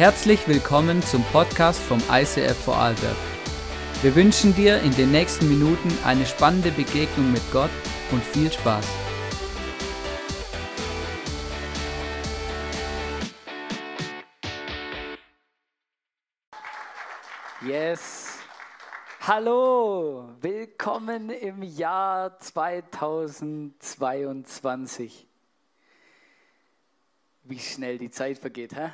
Herzlich willkommen zum Podcast vom ICF Vorarlberg. Wir wünschen dir in den nächsten Minuten eine spannende Begegnung mit Gott und viel Spaß. Yes. Hallo, willkommen im Jahr 2022. Wie schnell die Zeit vergeht, hä?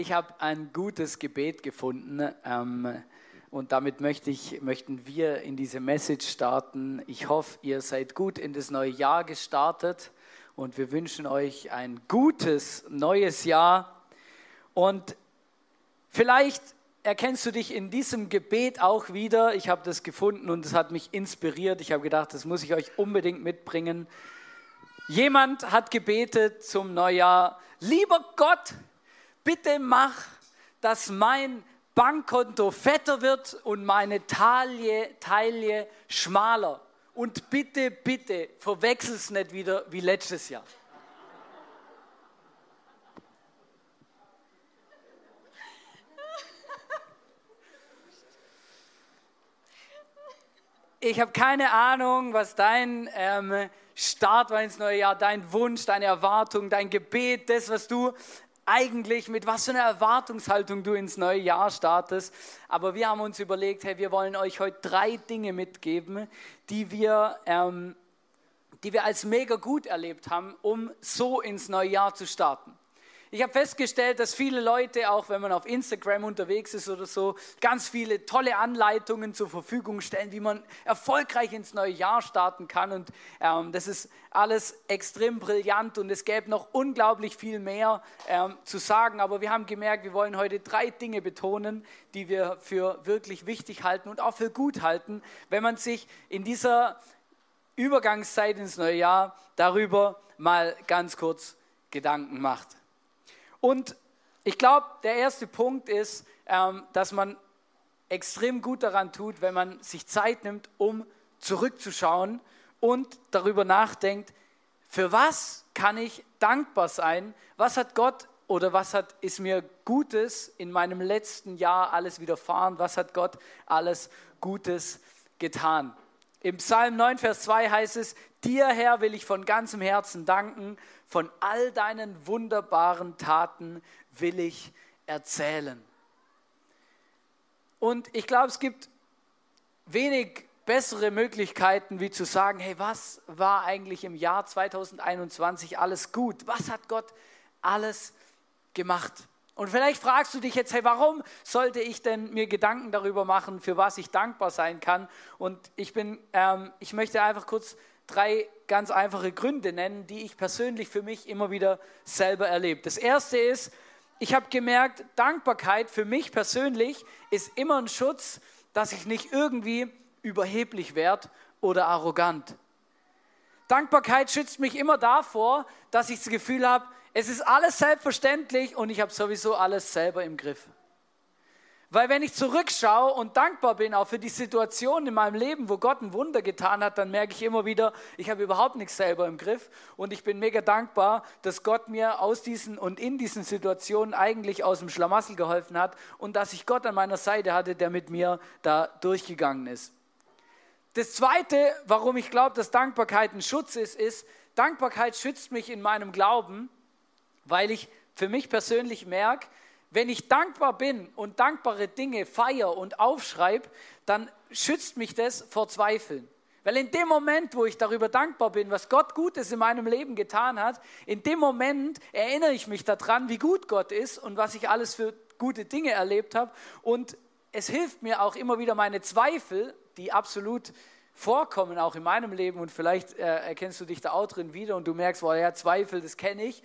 Ich habe ein gutes Gebet gefunden ähm, und damit möchte ich, möchten wir in diese Message starten. Ich hoffe, ihr seid gut in das neue Jahr gestartet und wir wünschen euch ein gutes neues Jahr. Und vielleicht erkennst du dich in diesem Gebet auch wieder. Ich habe das gefunden und es hat mich inspiriert. Ich habe gedacht, das muss ich euch unbedingt mitbringen. Jemand hat gebetet zum Neujahr, lieber Gott, bitte mach, dass mein Bankkonto fetter wird und meine Taille, Taille schmaler. Und bitte, bitte, verwechsel es nicht wieder wie letztes Jahr. Ich habe keine Ahnung, was dein ähm, Start war ins neue Jahr, dein Wunsch, deine Erwartung, dein Gebet, das, was du eigentlich, mit was für einer Erwartungshaltung du ins neue Jahr startest. Aber wir haben uns überlegt, hey, wir wollen euch heute drei Dinge mitgeben, die wir, ähm, die wir als mega gut erlebt haben, um so ins neue Jahr zu starten. Ich habe festgestellt, dass viele Leute, auch wenn man auf Instagram unterwegs ist oder so, ganz viele tolle Anleitungen zur Verfügung stellen, wie man erfolgreich ins neue Jahr starten kann. Und ähm, das ist alles extrem brillant und es gäbe noch unglaublich viel mehr ähm, zu sagen. Aber wir haben gemerkt, wir wollen heute drei Dinge betonen, die wir für wirklich wichtig halten und auch für gut halten, wenn man sich in dieser Übergangszeit ins neue Jahr darüber mal ganz kurz Gedanken macht. Und ich glaube, der erste Punkt ist, ähm, dass man extrem gut daran tut, wenn man sich Zeit nimmt, um zurückzuschauen und darüber nachdenkt, für was kann ich dankbar sein? Was hat Gott oder was hat, ist mir Gutes in meinem letzten Jahr alles widerfahren? Was hat Gott alles Gutes getan? Im Psalm 9, Vers 2 heißt es, dir Herr will ich von ganzem Herzen danken, von all deinen wunderbaren Taten will ich erzählen. Und ich glaube, es gibt wenig bessere Möglichkeiten, wie zu sagen, hey, was war eigentlich im Jahr 2021 alles gut? Was hat Gott alles gemacht? Und vielleicht fragst du dich jetzt, hey, warum sollte ich denn mir Gedanken darüber machen, für was ich dankbar sein kann? Und ich bin, ähm, ich möchte einfach kurz drei ganz einfache Gründe nennen, die ich persönlich für mich immer wieder selber erlebe. Das erste ist, ich habe gemerkt, Dankbarkeit für mich persönlich ist immer ein Schutz, dass ich nicht irgendwie überheblich werde oder arrogant. Dankbarkeit schützt mich immer davor, dass ich das Gefühl habe, es ist alles selbstverständlich und ich habe sowieso alles selber im Griff. Weil wenn ich zurückschaue und dankbar bin auch für die Situation in meinem Leben, wo Gott ein Wunder getan hat, dann merke ich immer wieder, ich habe überhaupt nichts selber im Griff. Und ich bin mega dankbar, dass Gott mir aus diesen und in diesen Situationen eigentlich aus dem Schlamassel geholfen hat und dass ich Gott an meiner Seite hatte, der mit mir da durchgegangen ist. Das Zweite, warum ich glaube, dass Dankbarkeit ein Schutz ist, ist, Dankbarkeit schützt mich in meinem Glauben, weil ich für mich persönlich merke, wenn ich dankbar bin und dankbare Dinge feiere und aufschreibe, dann schützt mich das vor Zweifeln. Weil in dem Moment, wo ich darüber dankbar bin, was Gott Gutes in meinem Leben getan hat, in dem Moment erinnere ich mich daran, wie gut Gott ist und was ich alles für gute Dinge erlebt habe. Und es hilft mir auch immer wieder meine Zweifel, die absolut vorkommen, auch in meinem Leben. Und vielleicht äh, erkennst du dich da auch drin wieder und du merkst, wow, ja, Zweifel, das kenne ich.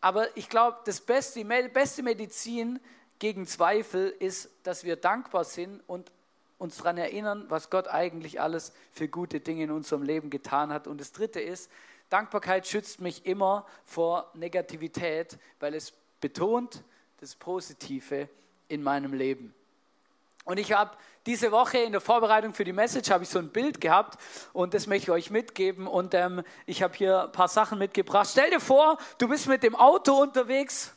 Aber ich glaube, das beste, die beste Medizin gegen Zweifel ist, dass wir dankbar sind und uns daran erinnern, was Gott eigentlich alles für gute Dinge in unserem Leben getan hat. Und das Dritte ist, Dankbarkeit schützt mich immer vor Negativität, weil es betont das Positive in meinem Leben. Und ich habe diese Woche in der Vorbereitung für die Message habe ich so ein Bild gehabt und das möchte ich euch mitgeben. Und ähm, ich habe hier ein paar Sachen mitgebracht. Stell dir vor, du bist mit dem Auto unterwegs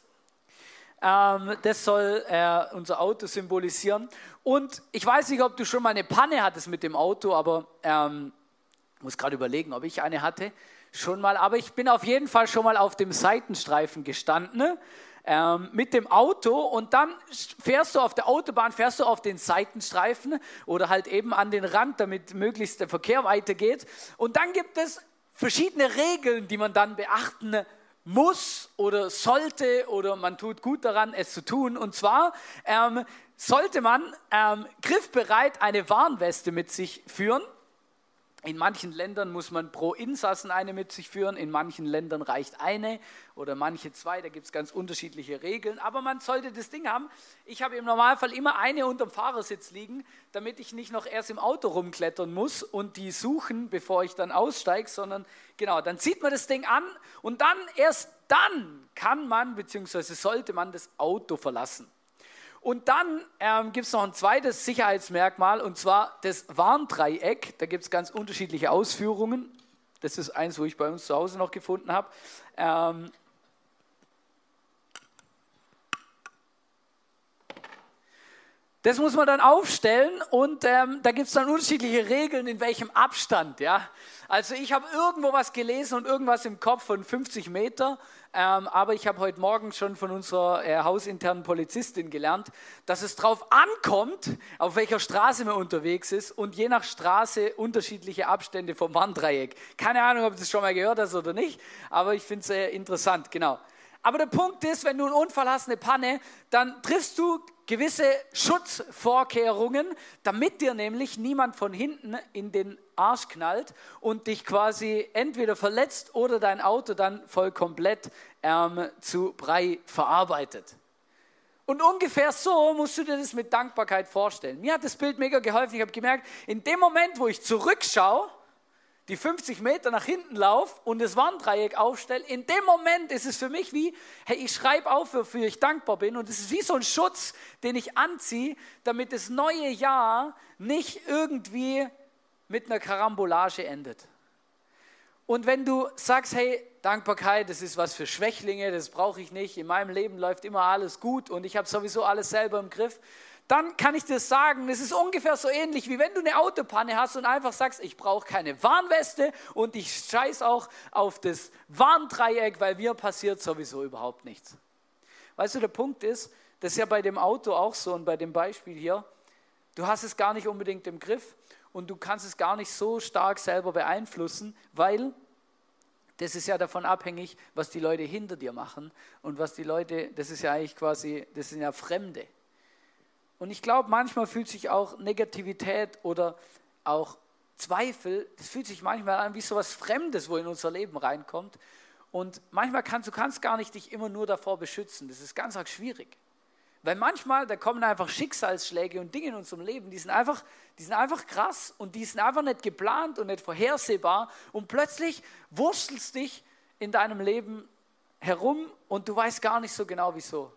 Ähm, das soll äh, unser Auto symbolisieren. Und ich weiß nicht, ob du schon mal eine Panne hattest mit dem Auto, aber ähm, muss gerade überlegen, ob ich eine hatte. Schon mal, aber ich bin auf jeden Fall schon mal auf dem Seitenstreifen gestanden ähm, mit dem Auto und dann fährst du auf der Autobahn, fährst du auf den Seitenstreifen oder halt eben an den Rand, damit möglichst der Verkehr weitergeht. Und dann gibt es verschiedene Regeln, die man dann beachten muss oder sollte oder man tut gut daran, es zu tun. Und zwar ähm, sollte man ähm, griffbereit eine Warnweste mit sich führen. In manchen Ländern muss man pro Insassen eine mit sich führen, in manchen Ländern reicht eine oder manche zwei, da gibt es ganz unterschiedliche Regeln, aber man sollte das Ding haben. Ich habe im Normalfall immer eine unterm Fahrersitz liegen, damit ich nicht noch erst im Auto rumklettern muss und die suchen, bevor ich dann aussteige, sondern genau, dann zieht man das Ding an und dann, erst dann kann man, beziehungsweise sollte man das Auto verlassen. Und dann ähm, gibt es noch ein zweites Sicherheitsmerkmal und zwar das Warndreieck. Da gibt es ganz unterschiedliche Ausführungen. Das ist eins, wo ich bei uns zu Hause noch gefunden habe. Ähm, Das muss man dann aufstellen und ähm, da gibt es dann unterschiedliche Regeln, in welchem Abstand. Ja? Also ich habe irgendwo was gelesen und irgendwas im Kopf von 50 Meter, ähm, aber ich habe heute Morgen schon von unserer äh, hausinternen Polizistin gelernt, dass es darauf ankommt, auf welcher Straße man unterwegs ist und je nach Straße unterschiedliche Abstände vom Warndreieck. Keine Ahnung, ob du das schon mal gehört hast oder nicht, aber ich finde es sehr interessant, genau. Aber der Punkt ist, wenn du einen Unfall hast, eine Panne, dann triffst du gewisse Schutzvorkehrungen, damit dir nämlich niemand von hinten in den Arsch knallt und dich quasi entweder verletzt oder dein Auto dann voll komplett ähm, zu Brei verarbeitet. Und ungefähr so musst du dir das mit Dankbarkeit vorstellen. Mir hat das Bild mega geholfen. Ich habe gemerkt, in dem Moment, wo ich zurückschaue, die 50 Meter nach hinten laufe und das Warndreieck aufstelle, in dem Moment ist es für mich wie, hey, ich schreibe auf, wofür ich dankbar bin. Und es ist wie so ein Schutz, den ich anziehe, damit das neue Jahr nicht irgendwie mit einer Karambolage endet. Und wenn du sagst, hey, Dankbarkeit, das ist was für Schwächlinge, das brauche ich nicht, in meinem Leben läuft immer alles gut und ich habe sowieso alles selber im Griff, dann kann ich dir sagen, es ist ungefähr so ähnlich, wie wenn du eine Autopanne hast und einfach sagst, ich brauche keine Warnweste und ich scheiß auch auf das Warndreieck, weil mir passiert sowieso überhaupt nichts. Weißt du, der Punkt ist, das ist ja bei dem Auto auch so und bei dem Beispiel hier, du hast es gar nicht unbedingt im Griff und du kannst es gar nicht so stark selber beeinflussen, weil das ist ja davon abhängig, was die Leute hinter dir machen und was die Leute, das ist ja eigentlich quasi, das sind ja Fremde. Und ich glaube, manchmal fühlt sich auch Negativität oder auch Zweifel, das fühlt sich manchmal an wie so etwas Fremdes, wo in unser Leben reinkommt. Und manchmal kannst du kannst gar nicht dich immer nur davor beschützen. Das ist ganz arg schwierig. Weil manchmal, da kommen einfach Schicksalsschläge und Dinge in unserem Leben, die sind einfach, die sind einfach krass und die sind einfach nicht geplant und nicht vorhersehbar. Und plötzlich wurstelst dich in deinem Leben herum und du weißt gar nicht so genau wieso.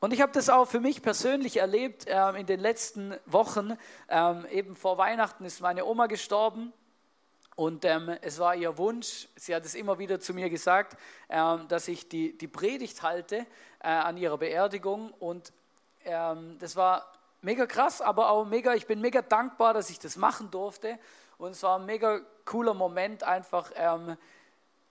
Und ich habe das auch für mich persönlich erlebt ähm, in den letzten Wochen. Ähm, eben vor Weihnachten ist meine Oma gestorben und ähm, es war ihr Wunsch, sie hat es immer wieder zu mir gesagt, ähm, dass ich die, die Predigt halte äh, an ihrer Beerdigung. Und ähm, das war mega krass, aber auch mega, ich bin mega dankbar, dass ich das machen durfte. Und es war ein mega cooler Moment, einfach ähm,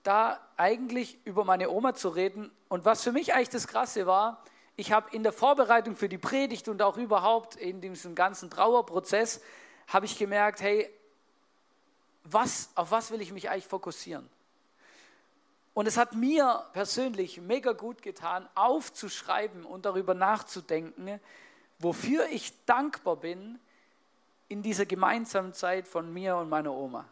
da eigentlich über meine Oma zu reden. Und was für mich eigentlich das Krasse war, ich habe in der Vorbereitung für die Predigt und auch überhaupt in diesem ganzen Trauerprozess, habe ich gemerkt, hey, was, auf was will ich mich eigentlich fokussieren? Und es hat mir persönlich mega gut getan, aufzuschreiben und darüber nachzudenken, wofür ich dankbar bin in dieser gemeinsamen Zeit von mir und meiner Oma.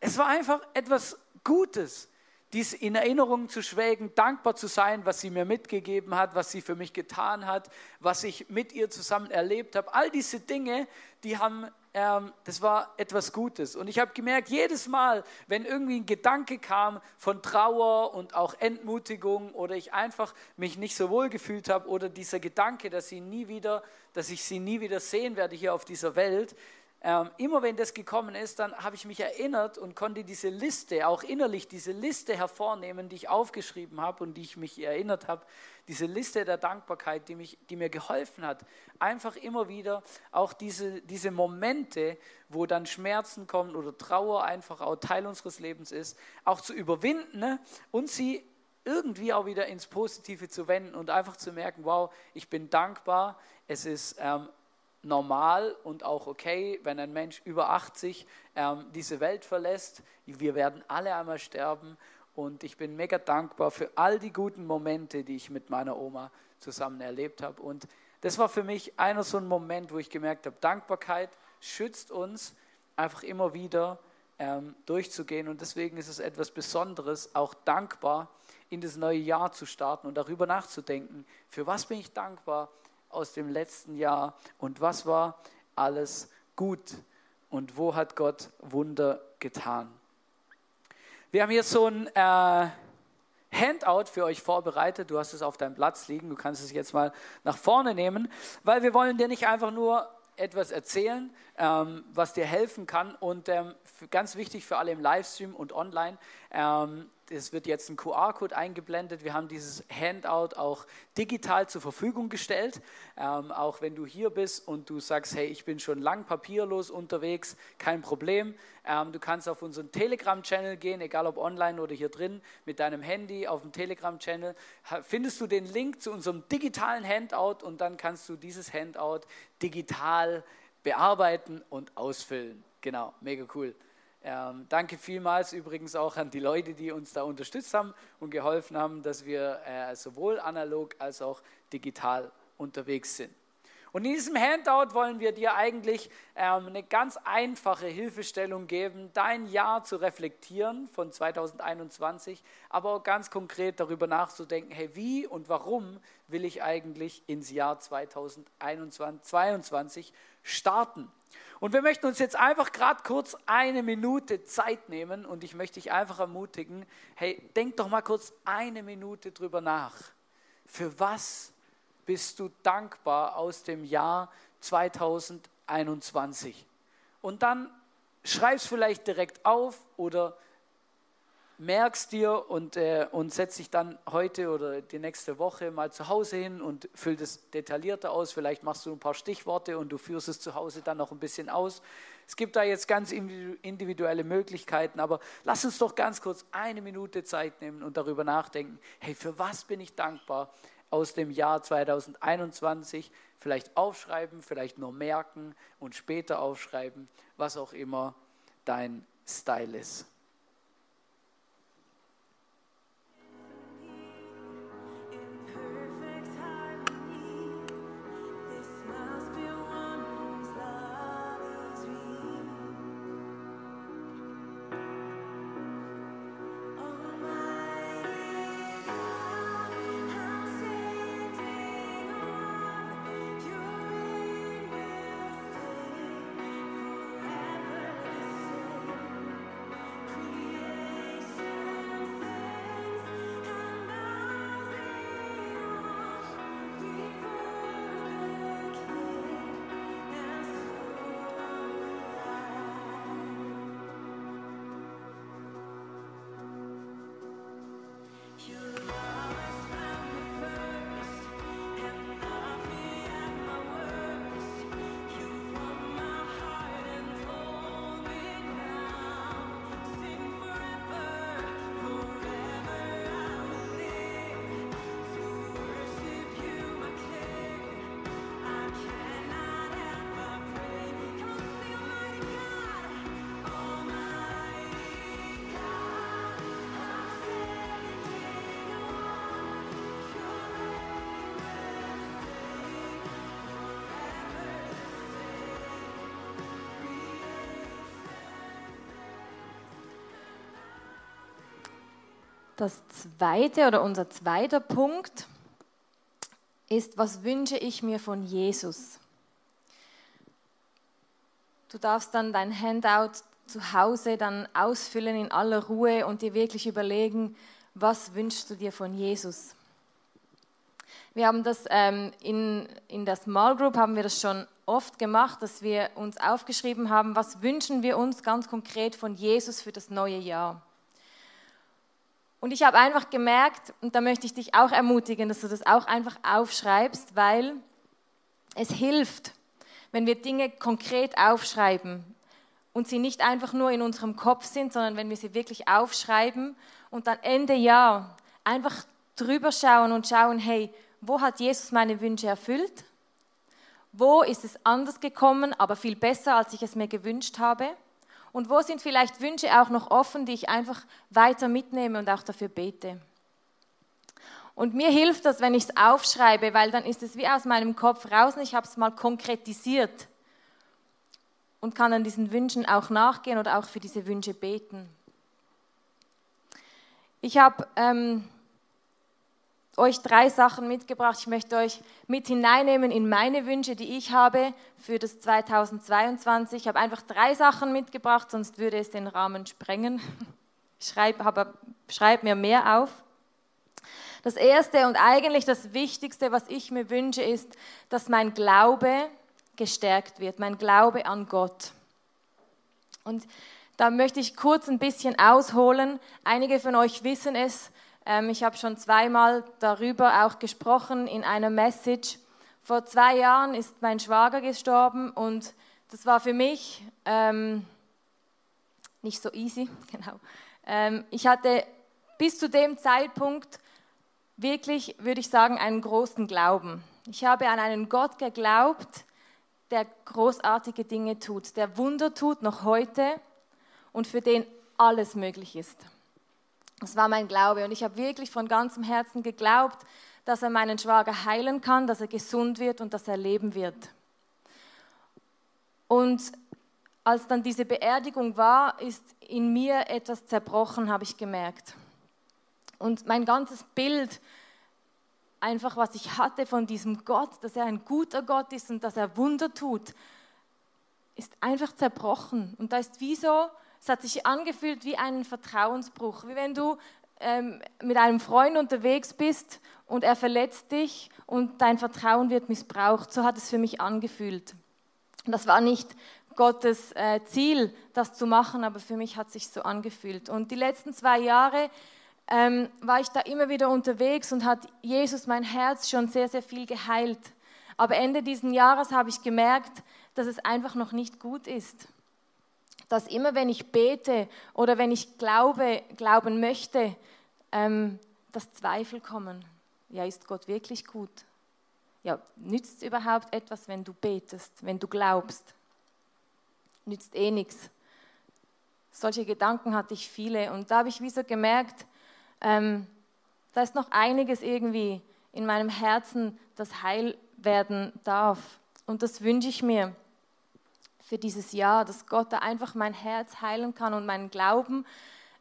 Es war einfach etwas Gutes dies in Erinnerung zu schwelgen, dankbar zu sein, was sie mir mitgegeben hat, was sie für mich getan hat, was ich mit ihr zusammen erlebt habe. All diese Dinge, die haben, ähm, das war etwas Gutes. Und ich habe gemerkt, jedes Mal, wenn irgendwie ein Gedanke kam von Trauer und auch Entmutigung oder ich einfach mich nicht so wohl gefühlt habe oder dieser Gedanke, dass sie nie wieder, dass ich sie nie wieder sehen werde hier auf dieser Welt, ähm, immer wenn das gekommen ist, dann habe ich mich erinnert und konnte diese Liste, auch innerlich diese Liste hervornehmen, die ich aufgeschrieben habe und die ich mich erinnert habe, diese Liste der Dankbarkeit, die, mich, die mir geholfen hat, einfach immer wieder auch diese, diese Momente, wo dann Schmerzen kommen oder Trauer einfach auch Teil unseres Lebens ist, auch zu überwinden ne? und sie irgendwie auch wieder ins Positive zu wenden und einfach zu merken, wow, ich bin dankbar, es ist ähm, normal und auch okay, wenn ein Mensch über 80 ähm, diese Welt verlässt. Wir werden alle einmal sterben und ich bin mega dankbar für all die guten Momente, die ich mit meiner Oma zusammen erlebt habe. Und das war für mich einer so ein Moment, wo ich gemerkt habe, Dankbarkeit schützt uns einfach immer wieder ähm, durchzugehen. Und deswegen ist es etwas Besonderes, auch dankbar in das neue Jahr zu starten und darüber nachzudenken, für was bin ich dankbar aus dem letzten Jahr und was war alles gut und wo hat Gott Wunder getan. Wir haben hier so ein äh, Handout für euch vorbereitet. Du hast es auf deinem Platz liegen. Du kannst es jetzt mal nach vorne nehmen, weil wir wollen dir nicht einfach nur etwas erzählen, ähm, was dir helfen kann. Und ähm, ganz wichtig für alle im Livestream und online, ähm, es wird jetzt ein QR-Code eingeblendet. Wir haben dieses Handout auch digital zur Verfügung gestellt. Ähm, auch wenn du hier bist und du sagst, hey, ich bin schon lang papierlos unterwegs, kein Problem. Ähm, du kannst auf unseren Telegram-Channel gehen, egal ob online oder hier drin, mit deinem Handy auf dem Telegram-Channel. Findest du den Link zu unserem digitalen Handout und dann kannst du dieses Handout digital bearbeiten und ausfüllen. Genau, mega cool. Ähm, danke vielmals übrigens auch an die Leute, die uns da unterstützt haben und geholfen haben, dass wir äh, sowohl analog als auch digital unterwegs sind. Und in diesem Handout wollen wir dir eigentlich ähm, eine ganz einfache Hilfestellung geben, dein Jahr zu reflektieren von 2021, aber auch ganz konkret darüber nachzudenken, hey, wie und warum will ich eigentlich ins Jahr 2022 starten? Und wir möchten uns jetzt einfach gerade kurz eine Minute Zeit nehmen und ich möchte dich einfach ermutigen, hey, denk doch mal kurz eine Minute drüber nach. Für was bist du dankbar aus dem Jahr 2021? Und dann schreib es vielleicht direkt auf oder merkst dir und, äh, und setzt dich dann heute oder die nächste Woche mal zu Hause hin und füllt es detaillierter aus. Vielleicht machst du ein paar Stichworte und du führst es zu Hause dann noch ein bisschen aus. Es gibt da jetzt ganz individuelle Möglichkeiten, aber lass uns doch ganz kurz eine Minute Zeit nehmen und darüber nachdenken, hey, für was bin ich dankbar aus dem Jahr 2021? Vielleicht aufschreiben, vielleicht nur merken und später aufschreiben, was auch immer dein Style ist. Das zweite oder unser zweiter Punkt ist, was wünsche ich mir von Jesus? Du darfst dann dein Handout zu Hause dann ausfüllen in aller Ruhe und dir wirklich überlegen, was wünschst du dir von Jesus? Wir haben das ähm, in, in der Small Group haben wir das schon oft gemacht, dass wir uns aufgeschrieben haben, was wünschen wir uns ganz konkret von Jesus für das neue Jahr. Und ich habe einfach gemerkt, und da möchte ich dich auch ermutigen, dass du das auch einfach aufschreibst, weil es hilft, wenn wir Dinge konkret aufschreiben und sie nicht einfach nur in unserem Kopf sind, sondern wenn wir sie wirklich aufschreiben und dann Ende Jahr einfach drüber schauen und schauen, hey, wo hat Jesus meine Wünsche erfüllt? Wo ist es anders gekommen, aber viel besser, als ich es mir gewünscht habe? Und wo sind vielleicht Wünsche auch noch offen, die ich einfach weiter mitnehme und auch dafür bete? Und mir hilft das, wenn ich es aufschreibe, weil dann ist es wie aus meinem Kopf raus und ich habe es mal konkretisiert und kann dann diesen Wünschen auch nachgehen oder auch für diese Wünsche beten. Ich habe ähm, euch drei Sachen mitgebracht. Ich möchte euch mit hineinnehmen in meine Wünsche, die ich habe für das 2022. Ich habe einfach drei Sachen mitgebracht, sonst würde es den Rahmen sprengen. Schreib, aber, schreib mir mehr auf. Das Erste und eigentlich das Wichtigste, was ich mir wünsche, ist, dass mein Glaube gestärkt wird, mein Glaube an Gott. Und da möchte ich kurz ein bisschen ausholen. Einige von euch wissen es, ich habe schon zweimal darüber auch gesprochen in einer Message. Vor zwei Jahren ist mein Schwager gestorben und das war für mich ähm, nicht so easy. Genau. Ähm, ich hatte bis zu dem Zeitpunkt wirklich, würde ich sagen, einen großen Glauben. Ich habe an einen Gott geglaubt, der großartige Dinge tut, der Wunder tut noch heute und für den alles möglich ist. Das war mein Glaube und ich habe wirklich von ganzem Herzen geglaubt, dass er meinen Schwager heilen kann, dass er gesund wird und dass er leben wird. Und als dann diese Beerdigung war, ist in mir etwas zerbrochen, habe ich gemerkt. Und mein ganzes Bild, einfach was ich hatte von diesem Gott, dass er ein guter Gott ist und dass er Wunder tut, ist einfach zerbrochen. Und da ist wie so, es hat sich angefühlt wie ein Vertrauensbruch, wie wenn du ähm, mit einem Freund unterwegs bist und er verletzt dich und dein Vertrauen wird missbraucht. So hat es für mich angefühlt. Das war nicht Gottes äh, Ziel, das zu machen, aber für mich hat sich so angefühlt. Und die letzten zwei Jahre ähm, war ich da immer wieder unterwegs und hat Jesus mein Herz schon sehr, sehr viel geheilt. Aber Ende dieses Jahres habe ich gemerkt, dass es einfach noch nicht gut ist dass immer wenn ich bete oder wenn ich glaube, glauben möchte, ähm, dass Zweifel kommen. Ja, ist Gott wirklich gut? Ja, nützt es überhaupt etwas, wenn du betest, wenn du glaubst? Nützt eh nichts. Solche Gedanken hatte ich viele und da habe ich wie so gemerkt, ähm, da ist noch einiges irgendwie in meinem Herzen, das heil werden darf. Und das wünsche ich mir für dieses Jahr, dass Gott da einfach mein Herz heilen kann und mein Glauben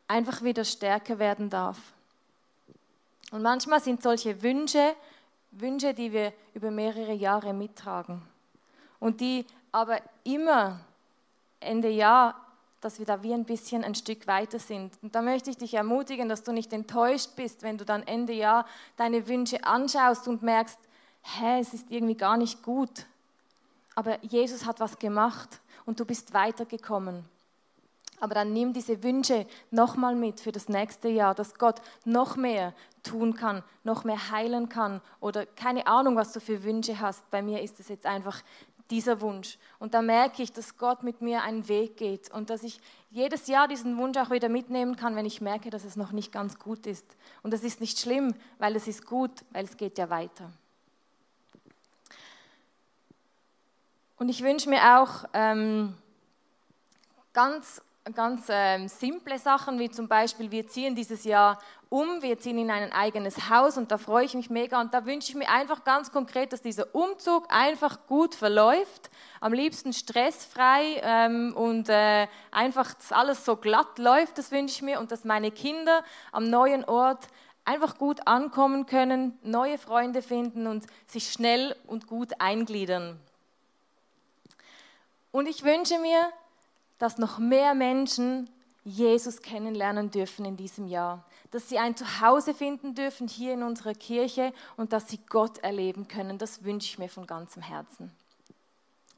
einfach wieder stärker werden darf. Und manchmal sind solche Wünsche Wünsche, die wir über mehrere Jahre mittragen und die aber immer Ende Jahr, dass wir da wie ein bisschen ein Stück weiter sind. Und da möchte ich dich ermutigen, dass du nicht enttäuscht bist, wenn du dann Ende Jahr deine Wünsche anschaust und merkst, hä, es ist irgendwie gar nicht gut aber Jesus hat was gemacht und du bist weitergekommen. Aber dann nimm diese Wünsche nochmal mit für das nächste Jahr, dass Gott noch mehr tun kann, noch mehr heilen kann oder keine Ahnung, was du für Wünsche hast. Bei mir ist es jetzt einfach dieser Wunsch. Und da merke ich, dass Gott mit mir einen Weg geht und dass ich jedes Jahr diesen Wunsch auch wieder mitnehmen kann, wenn ich merke, dass es noch nicht ganz gut ist. Und das ist nicht schlimm, weil es ist gut, weil es geht ja weiter. Und ich wünsche mir auch ähm, ganz, ganz ähm, simple Sachen, wie zum Beispiel, wir ziehen dieses Jahr um, wir ziehen in ein eigenes Haus und da freue ich mich mega. Und da wünsche ich mir einfach ganz konkret, dass dieser Umzug einfach gut verläuft, am liebsten stressfrei ähm, und äh, einfach, alles so glatt läuft, das wünsche ich mir. Und dass meine Kinder am neuen Ort einfach gut ankommen können, neue Freunde finden und sich schnell und gut eingliedern. Und ich wünsche mir, dass noch mehr Menschen Jesus kennenlernen dürfen in diesem Jahr. Dass sie ein Zuhause finden dürfen hier in unserer Kirche und dass sie Gott erleben können. Das wünsche ich mir von ganzem Herzen.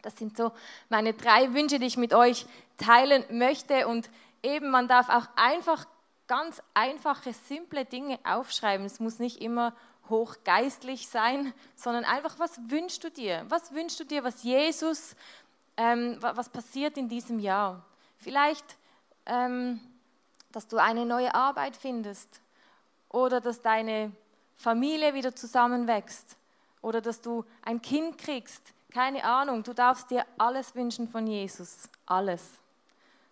Das sind so meine drei Wünsche, die ich mit euch teilen möchte. Und eben, man darf auch einfach ganz einfache, simple Dinge aufschreiben. Es muss nicht immer hochgeistlich sein, sondern einfach, was wünschst du dir? Was wünschst du dir, was Jesus, ähm, was passiert in diesem Jahr? Vielleicht, ähm, dass du eine neue Arbeit findest oder dass deine Familie wieder zusammenwächst oder dass du ein Kind kriegst. Keine Ahnung, du darfst dir alles wünschen von Jesus. Alles.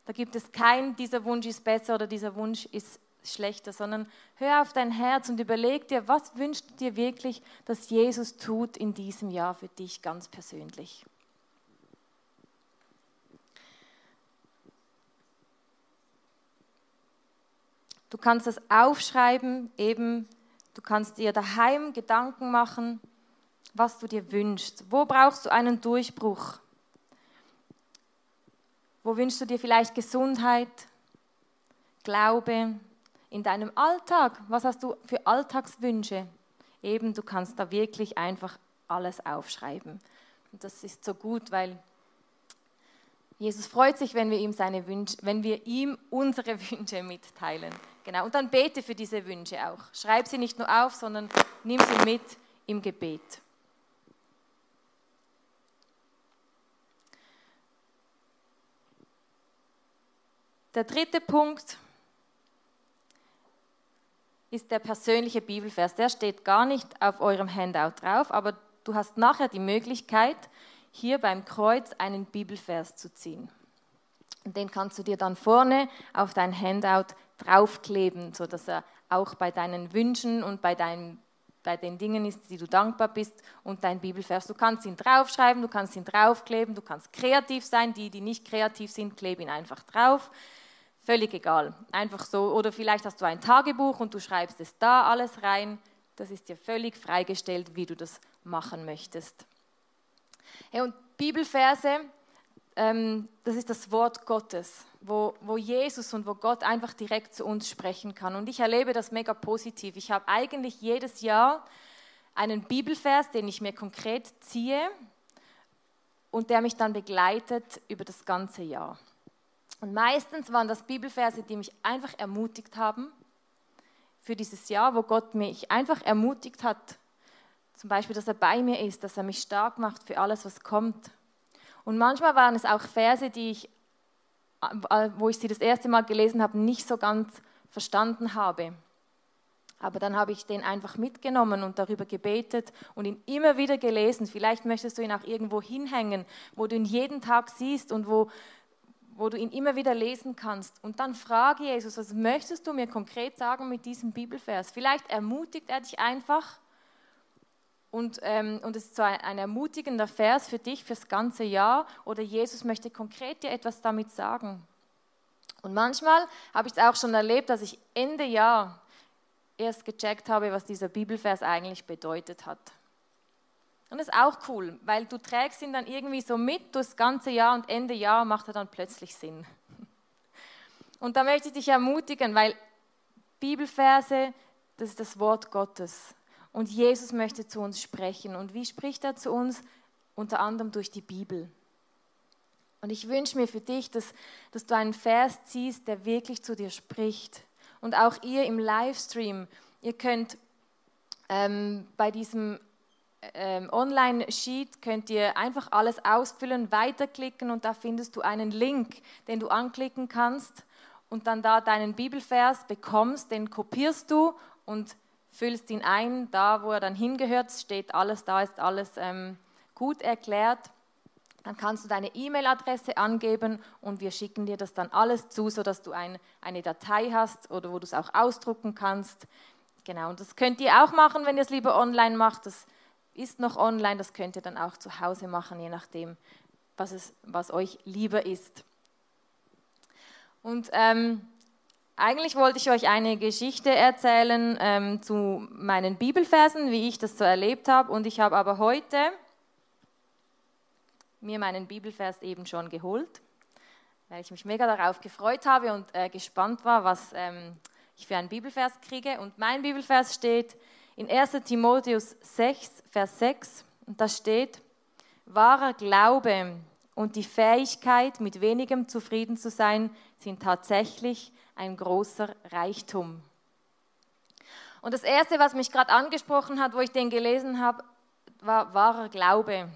Da gibt es kein, dieser Wunsch ist besser oder dieser Wunsch ist schlechter, sondern hör auf dein Herz und überleg dir, was wünschst du dir wirklich, dass Jesus tut in diesem Jahr für dich ganz persönlich. Du kannst das aufschreiben, eben, du kannst dir daheim Gedanken machen, was du dir wünschst. Wo brauchst du einen Durchbruch? Wo wünschst du dir vielleicht Gesundheit, Glaube, in deinem Alltag? Was hast du für Alltagswünsche? Eben, du kannst da wirklich einfach alles aufschreiben. Und das ist so gut, weil Jesus freut sich, wenn wir ihm seine Wünsche, wenn wir ihm unsere Wünsche mitteilen. Genau. Und dann bete für diese Wünsche auch. Schreib sie nicht nur auf, sondern nimm sie mit im Gebet. Der dritte Punkt ist der persönliche Bibelvers. Der steht gar nicht auf eurem Handout drauf, aber du hast nachher die Möglichkeit, hier beim Kreuz einen Bibelvers zu ziehen. Und den kannst du dir dann vorne auf dein Handout draufkleben, sodass er auch bei deinen Wünschen und bei, dein, bei den Dingen ist, die du dankbar bist und dein Bibelvers. Du kannst ihn draufschreiben, du kannst ihn draufkleben, du kannst kreativ sein. Die, die nicht kreativ sind, kleben ihn einfach drauf. Völlig egal. Einfach so. Oder vielleicht hast du ein Tagebuch und du schreibst es da alles rein. Das ist dir völlig freigestellt, wie du das machen möchtest. Hey, und Bibelverse, ähm, das ist das Wort Gottes, wo, wo Jesus und wo Gott einfach direkt zu uns sprechen kann. Und ich erlebe das mega positiv. Ich habe eigentlich jedes Jahr einen Bibelvers, den ich mir konkret ziehe und der mich dann begleitet über das ganze Jahr. Und meistens waren das Bibelverse, die mich einfach ermutigt haben für dieses Jahr, wo Gott mich einfach ermutigt hat. Zum Beispiel, dass er bei mir ist, dass er mich stark macht für alles, was kommt. Und manchmal waren es auch Verse, die ich, wo ich sie das erste Mal gelesen habe, nicht so ganz verstanden habe. Aber dann habe ich den einfach mitgenommen und darüber gebetet und ihn immer wieder gelesen. Vielleicht möchtest du ihn auch irgendwo hinhängen, wo du ihn jeden Tag siehst und wo wo du ihn immer wieder lesen kannst. Und dann frage Jesus, was möchtest du mir konkret sagen mit diesem Bibelvers? Vielleicht ermutigt er dich einfach und, ähm, und es ist so ein, ein ermutigender Vers für dich fürs ganze Jahr oder Jesus möchte konkret dir etwas damit sagen. Und manchmal habe ich es auch schon erlebt, dass ich Ende Jahr erst gecheckt habe, was dieser Bibelvers eigentlich bedeutet hat. Und das ist auch cool, weil du trägst ihn dann irgendwie so mit durchs ganze Jahr und Ende Jahr macht er dann plötzlich Sinn. Und da möchte ich dich ermutigen, weil Bibelverse, das ist das Wort Gottes. Und Jesus möchte zu uns sprechen. Und wie spricht er zu uns? Unter anderem durch die Bibel. Und ich wünsche mir für dich, dass, dass du einen Vers ziehst, der wirklich zu dir spricht. Und auch ihr im Livestream, ihr könnt ähm, bei diesem ähm, Online-Sheet könnt ihr einfach alles ausfüllen, weiterklicken und da findest du einen Link, den du anklicken kannst und dann da deinen Bibelvers bekommst, den kopierst du und füllst ihn ein, da wo er dann hingehört, steht alles, da ist alles ähm, gut erklärt. Dann kannst du deine E-Mail-Adresse angeben und wir schicken dir das dann alles zu, sodass du ein, eine Datei hast oder wo du es auch ausdrucken kannst. Genau, und das könnt ihr auch machen, wenn ihr es lieber online macht. Das ist noch online, das könnt ihr dann auch zu Hause machen, je nachdem, was, es, was euch lieber ist. Und ähm, eigentlich wollte ich euch eine Geschichte erzählen ähm, zu meinen Bibelversen, wie ich das so erlebt habe. Und ich habe aber heute mir meinen Bibelvers eben schon geholt, weil ich mich mega darauf gefreut habe und äh, gespannt war, was ähm, ich für einen Bibelvers kriege. Und mein Bibelvers steht in 1 Timotheus 6, Vers 6, und da steht, Wahrer Glaube und die Fähigkeit, mit wenigem zufrieden zu sein, sind tatsächlich ein großer Reichtum. Und das Erste, was mich gerade angesprochen hat, wo ich den gelesen habe, war wahrer Glaube.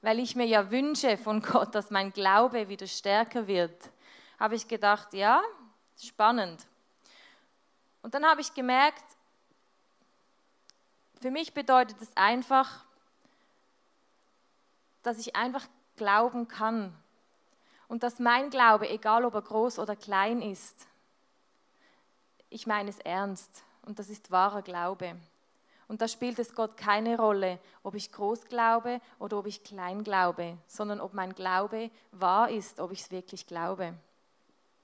Weil ich mir ja wünsche von Gott, dass mein Glaube wieder stärker wird, habe ich gedacht, ja, spannend. Und dann habe ich gemerkt, für mich bedeutet es einfach, dass ich einfach glauben kann. Und dass mein Glaube, egal ob er groß oder klein ist, ich meine es ernst. Und das ist wahrer Glaube. Und da spielt es Gott keine Rolle, ob ich groß glaube oder ob ich klein glaube, sondern ob mein Glaube wahr ist, ob ich es wirklich glaube.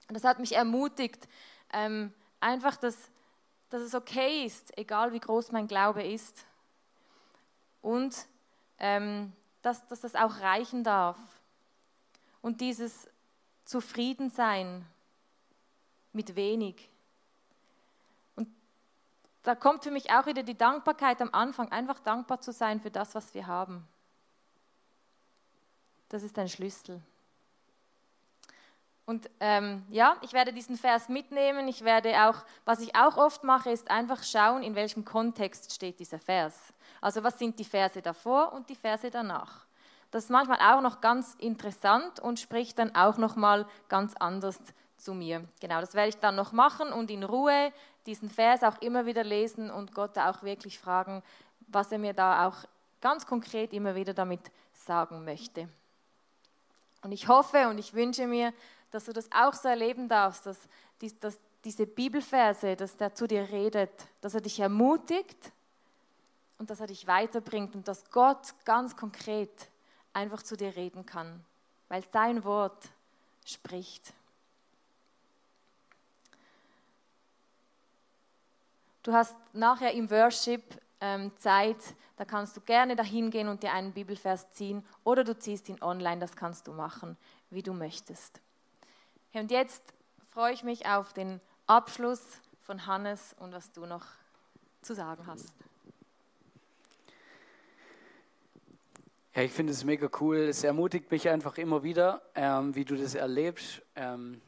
Und das hat mich ermutigt, ähm, einfach, dass, dass es okay ist, egal wie groß mein Glaube ist. Und ähm, dass, dass das auch reichen darf. Und dieses Zufriedensein mit wenig. Und da kommt für mich auch wieder die Dankbarkeit am Anfang, einfach dankbar zu sein für das, was wir haben. Das ist ein Schlüssel. Und ähm, ja, ich werde diesen Vers mitnehmen. Ich werde auch, was ich auch oft mache, ist einfach schauen, in welchem Kontext steht dieser Vers. Also was sind die Verse davor und die Verse danach. Das ist manchmal auch noch ganz interessant und spricht dann auch noch mal ganz anders zu mir. Genau, das werde ich dann noch machen und in Ruhe diesen Vers auch immer wieder lesen und Gott auch wirklich fragen, was er mir da auch ganz konkret immer wieder damit sagen möchte. Und ich hoffe und ich wünsche mir, dass du das auch so erleben darfst, dass, dass diese Bibelverse, dass der zu dir redet, dass er dich ermutigt und dass er dich weiterbringt und dass Gott ganz konkret einfach zu dir reden kann, weil sein Wort spricht. Du hast nachher im Worship ähm, Zeit, da kannst du gerne dahin gehen und dir einen Bibelvers ziehen oder du ziehst ihn online, das kannst du machen, wie du möchtest. Und jetzt freue ich mich auf den Abschluss von Hannes und was du noch zu sagen hast. Ja, ich finde es mega cool. Es ermutigt mich einfach immer wieder, ähm, wie du das erlebst ähm,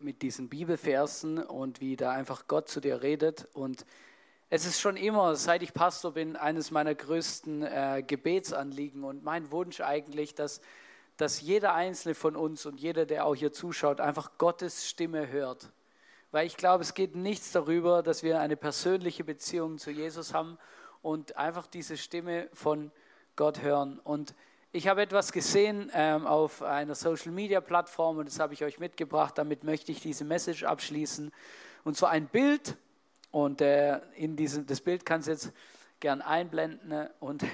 mit diesen Bibelversen und wie da einfach Gott zu dir redet. Und es ist schon immer, seit ich Pastor bin, eines meiner größten äh, Gebetsanliegen und mein Wunsch eigentlich, dass, dass jeder einzelne von uns und jeder, der auch hier zuschaut, einfach Gottes Stimme hört. Weil ich glaube, es geht nichts darüber, dass wir eine persönliche Beziehung zu Jesus haben und einfach diese Stimme von Gott hören. Und ich habe etwas gesehen ähm, auf einer Social-Media-Plattform und das habe ich euch mitgebracht. Damit möchte ich diese Message abschließen. Und so ein Bild und äh, in diesem, das Bild kannst du jetzt gern einblenden. Ne? Und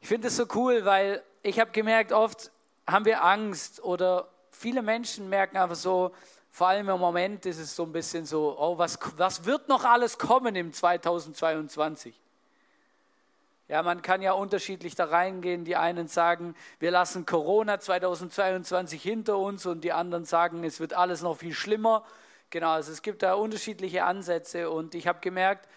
ich finde es so cool, weil ich habe gemerkt, oft haben wir Angst oder viele Menschen merken einfach so, vor allem im Moment ist es so ein bisschen so, oh, was, was wird noch alles kommen im 2022? Ja, man kann ja unterschiedlich da reingehen. Die einen sagen, wir lassen Corona 2022 hinter uns und die anderen sagen, es wird alles noch viel schlimmer. Genau, also es gibt da unterschiedliche Ansätze und ich habe gemerkt,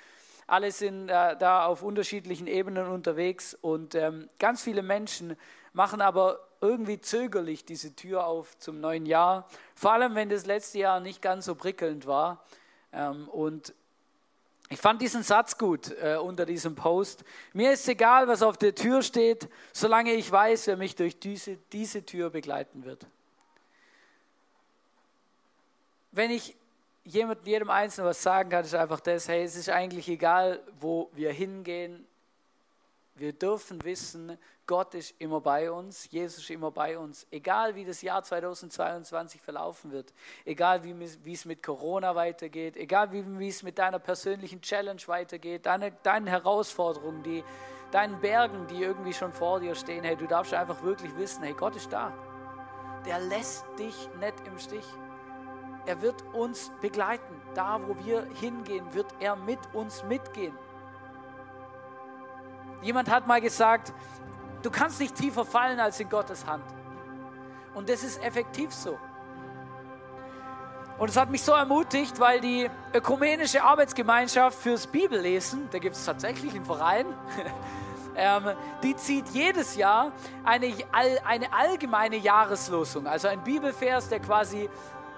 alle sind äh, da auf unterschiedlichen Ebenen unterwegs und ähm, ganz viele Menschen machen aber irgendwie zögerlich diese Tür auf zum neuen Jahr, vor allem wenn das letzte Jahr nicht ganz so prickelnd war. Ähm, und ich fand diesen Satz gut äh, unter diesem Post. Mir ist egal, was auf der Tür steht, solange ich weiß, wer mich durch diese, diese Tür begleiten wird. Wenn ich jedem Einzelnen was sagen kann, ist einfach das, hey, es ist eigentlich egal, wo wir hingehen. Wir dürfen wissen, Gott ist immer bei uns, Jesus ist immer bei uns. Egal wie das Jahr 2022 verlaufen wird, egal wie, wie es mit Corona weitergeht, egal wie, wie es mit deiner persönlichen Challenge weitergeht, deine, deinen Herausforderungen, die, deinen Bergen, die irgendwie schon vor dir stehen, hey, du darfst einfach wirklich wissen, hey, Gott ist da. Der lässt dich nicht im Stich. Er wird uns begleiten. Da, wo wir hingehen, wird er mit uns mitgehen. Jemand hat mal gesagt, Du kannst nicht tiefer fallen als in Gottes Hand. Und das ist effektiv so. Und es hat mich so ermutigt, weil die ökumenische Arbeitsgemeinschaft fürs Bibellesen, da gibt es tatsächlich einen Verein, ähm, die zieht jedes Jahr eine, eine allgemeine Jahreslosung, also ein Bibelvers, der quasi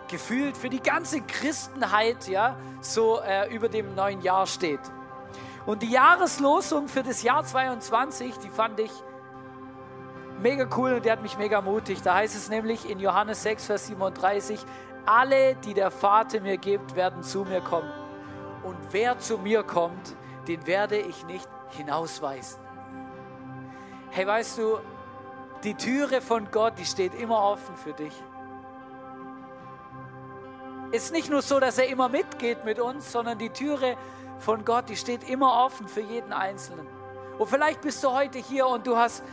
gefühlt für die ganze Christenheit ja, so äh, über dem neuen Jahr steht. Und die Jahreslosung für das Jahr 22, die fand ich mega cool und die hat mich mega mutig. Da heißt es nämlich in Johannes 6, Vers 37, alle, die der Vater mir gibt, werden zu mir kommen. Und wer zu mir kommt, den werde ich nicht hinausweisen. Hey, weißt du, die Türe von Gott, die steht immer offen für dich. Ist nicht nur so, dass er immer mitgeht mit uns, sondern die Türe von Gott, die steht immer offen für jeden Einzelnen. Und vielleicht bist du heute hier und du hast,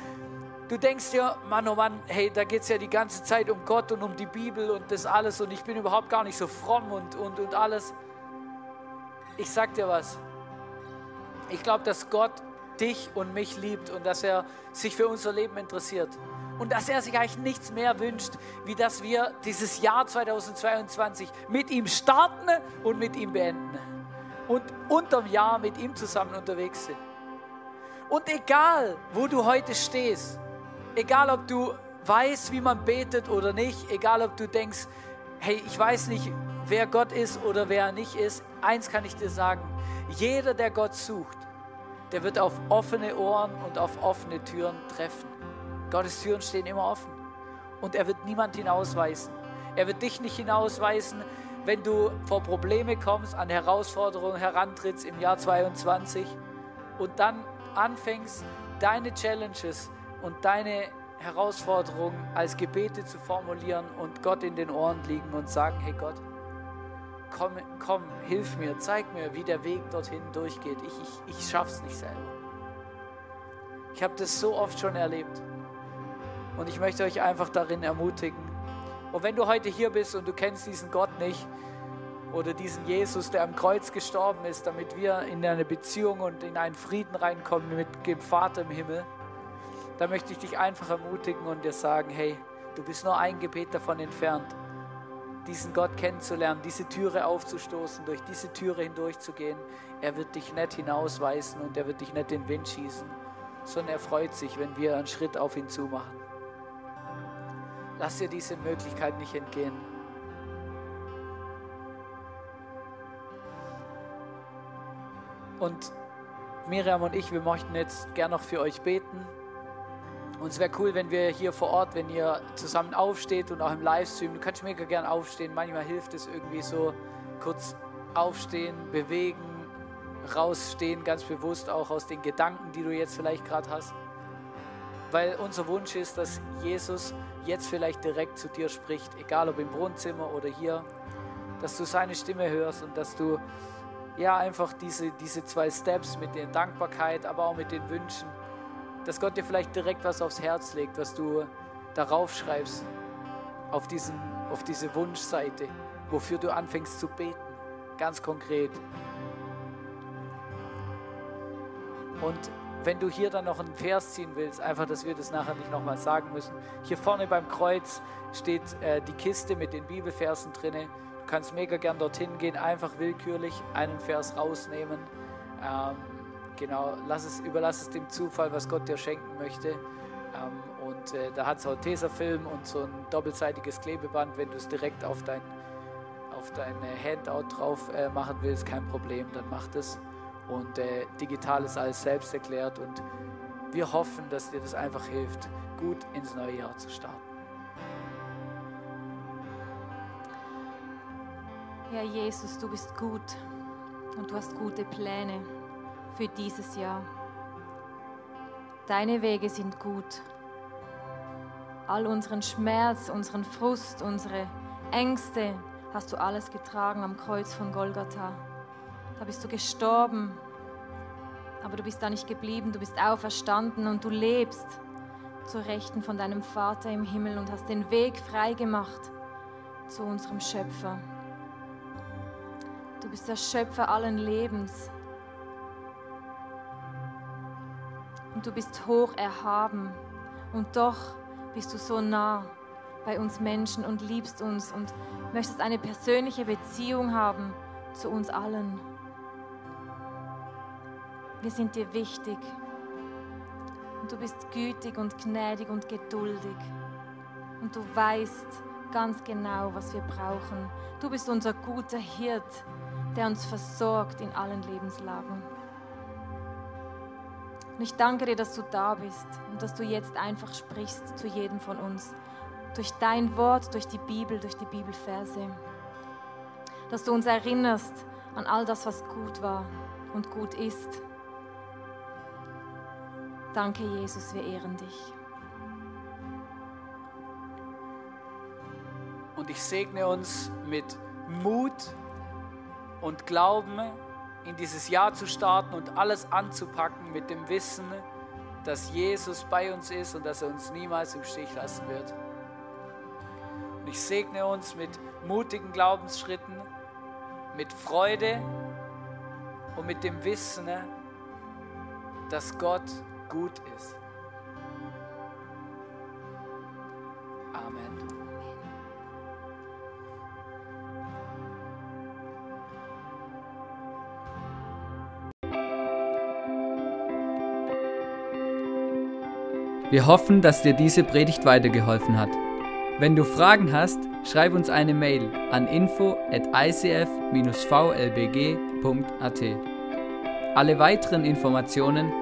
du denkst dir, Mann, oh Mann, hey, da geht es ja die ganze Zeit um Gott und um die Bibel und das alles und ich bin überhaupt gar nicht so fromm und, und, und alles. Ich sag dir was. Ich glaube, dass Gott dich und mich liebt und dass er sich für unser Leben interessiert. Und dass er sich eigentlich nichts mehr wünscht, wie dass wir dieses Jahr 2022 mit ihm starten und mit ihm beenden. Und unterm Jahr mit ihm zusammen unterwegs sind. Und egal, wo du heute stehst, egal ob du weißt, wie man betet oder nicht, egal ob du denkst, hey, ich weiß nicht, wer Gott ist oder wer er nicht ist, eins kann ich dir sagen, jeder, der Gott sucht, der wird auf offene Ohren und auf offene Türen treffen. Gottes Türen stehen immer offen und er wird niemand hinausweisen. Er wird dich nicht hinausweisen, wenn du vor Probleme kommst, an Herausforderungen herantrittst im Jahr 22 und dann anfängst, deine Challenges und deine Herausforderungen als Gebete zu formulieren und Gott in den Ohren liegen und sagen, hey Gott, komm, komm, hilf mir, zeig mir, wie der Weg dorthin durchgeht. Ich, ich, ich schaff's nicht selber. Ich habe das so oft schon erlebt. Und ich möchte euch einfach darin ermutigen. Und wenn du heute hier bist und du kennst diesen Gott nicht oder diesen Jesus, der am Kreuz gestorben ist, damit wir in eine Beziehung und in einen Frieden reinkommen mit dem Vater im Himmel, dann möchte ich dich einfach ermutigen und dir sagen, hey, du bist nur ein Gebet davon entfernt, diesen Gott kennenzulernen, diese Türe aufzustoßen, durch diese Türe hindurchzugehen. Er wird dich nicht hinausweisen und er wird dich nicht in den Wind schießen, sondern er freut sich, wenn wir einen Schritt auf ihn zu machen. Lass dir diese Möglichkeit nicht entgehen. Und Miriam und ich, wir möchten jetzt gern noch für euch beten. Und es wäre cool, wenn wir hier vor Ort, wenn ihr zusammen aufsteht und auch im Livestream, du kannst mega gern aufstehen. Manchmal hilft es irgendwie so, kurz aufstehen, bewegen, rausstehen, ganz bewusst auch aus den Gedanken, die du jetzt vielleicht gerade hast. Weil unser Wunsch ist, dass Jesus jetzt vielleicht direkt zu dir spricht, egal ob im Wohnzimmer oder hier, dass du seine Stimme hörst und dass du ja einfach diese, diese zwei Steps mit der Dankbarkeit, aber auch mit den Wünschen, dass Gott dir vielleicht direkt was aufs Herz legt, was du darauf schreibst, auf, diesen, auf diese Wunschseite, wofür du anfängst zu beten, ganz konkret. Und wenn du hier dann noch einen Vers ziehen willst, einfach, dass wir das nachher nicht nochmal sagen müssen. Hier vorne beim Kreuz steht äh, die Kiste mit den Bibelversen drinne. Du kannst mega gern dorthin gehen, einfach willkürlich einen Vers rausnehmen. Ähm, genau, lass es, überlass es dem Zufall, was Gott dir schenken möchte. Ähm, und äh, da hat es auch Tesafilm und so ein doppelseitiges Klebeband, wenn du es direkt auf dein, auf dein Handout drauf äh, machen willst, kein Problem, dann mach das. Und äh, digital ist alles selbst erklärt und wir hoffen, dass dir das einfach hilft, gut ins neue Jahr zu starten. Herr Jesus, du bist gut und du hast gute Pläne für dieses Jahr. Deine Wege sind gut. All unseren Schmerz, unseren Frust, unsere Ängste hast du alles getragen am Kreuz von Golgatha. Da bist du gestorben, aber du bist da nicht geblieben, du bist auferstanden und du lebst zur Rechten von deinem Vater im Himmel und hast den Weg frei gemacht zu unserem Schöpfer. Du bist der Schöpfer allen Lebens. Und du bist hoch erhaben. Und doch bist du so nah bei uns Menschen und liebst uns und möchtest eine persönliche Beziehung haben zu uns allen. Wir sind dir wichtig. Und du bist gütig und gnädig und geduldig. Und du weißt ganz genau, was wir brauchen. Du bist unser guter Hirt, der uns versorgt in allen Lebenslagen. Und ich danke dir, dass du da bist und dass du jetzt einfach sprichst zu jedem von uns. Durch dein Wort, durch die Bibel, durch die Bibelverse. Dass du uns erinnerst an all das, was gut war und gut ist. Danke, Jesus, wir ehren dich. Und ich segne uns mit Mut und Glauben in dieses Jahr zu starten und alles anzupacken mit dem Wissen, dass Jesus bei uns ist und dass er uns niemals im Stich lassen wird. Und ich segne uns mit mutigen Glaubensschritten, mit Freude und mit dem Wissen, dass Gott gut ist. Amen. Wir hoffen, dass dir diese Predigt weitergeholfen hat. Wenn du Fragen hast, schreib uns eine Mail an info at icf-vlbg.at. Alle weiteren Informationen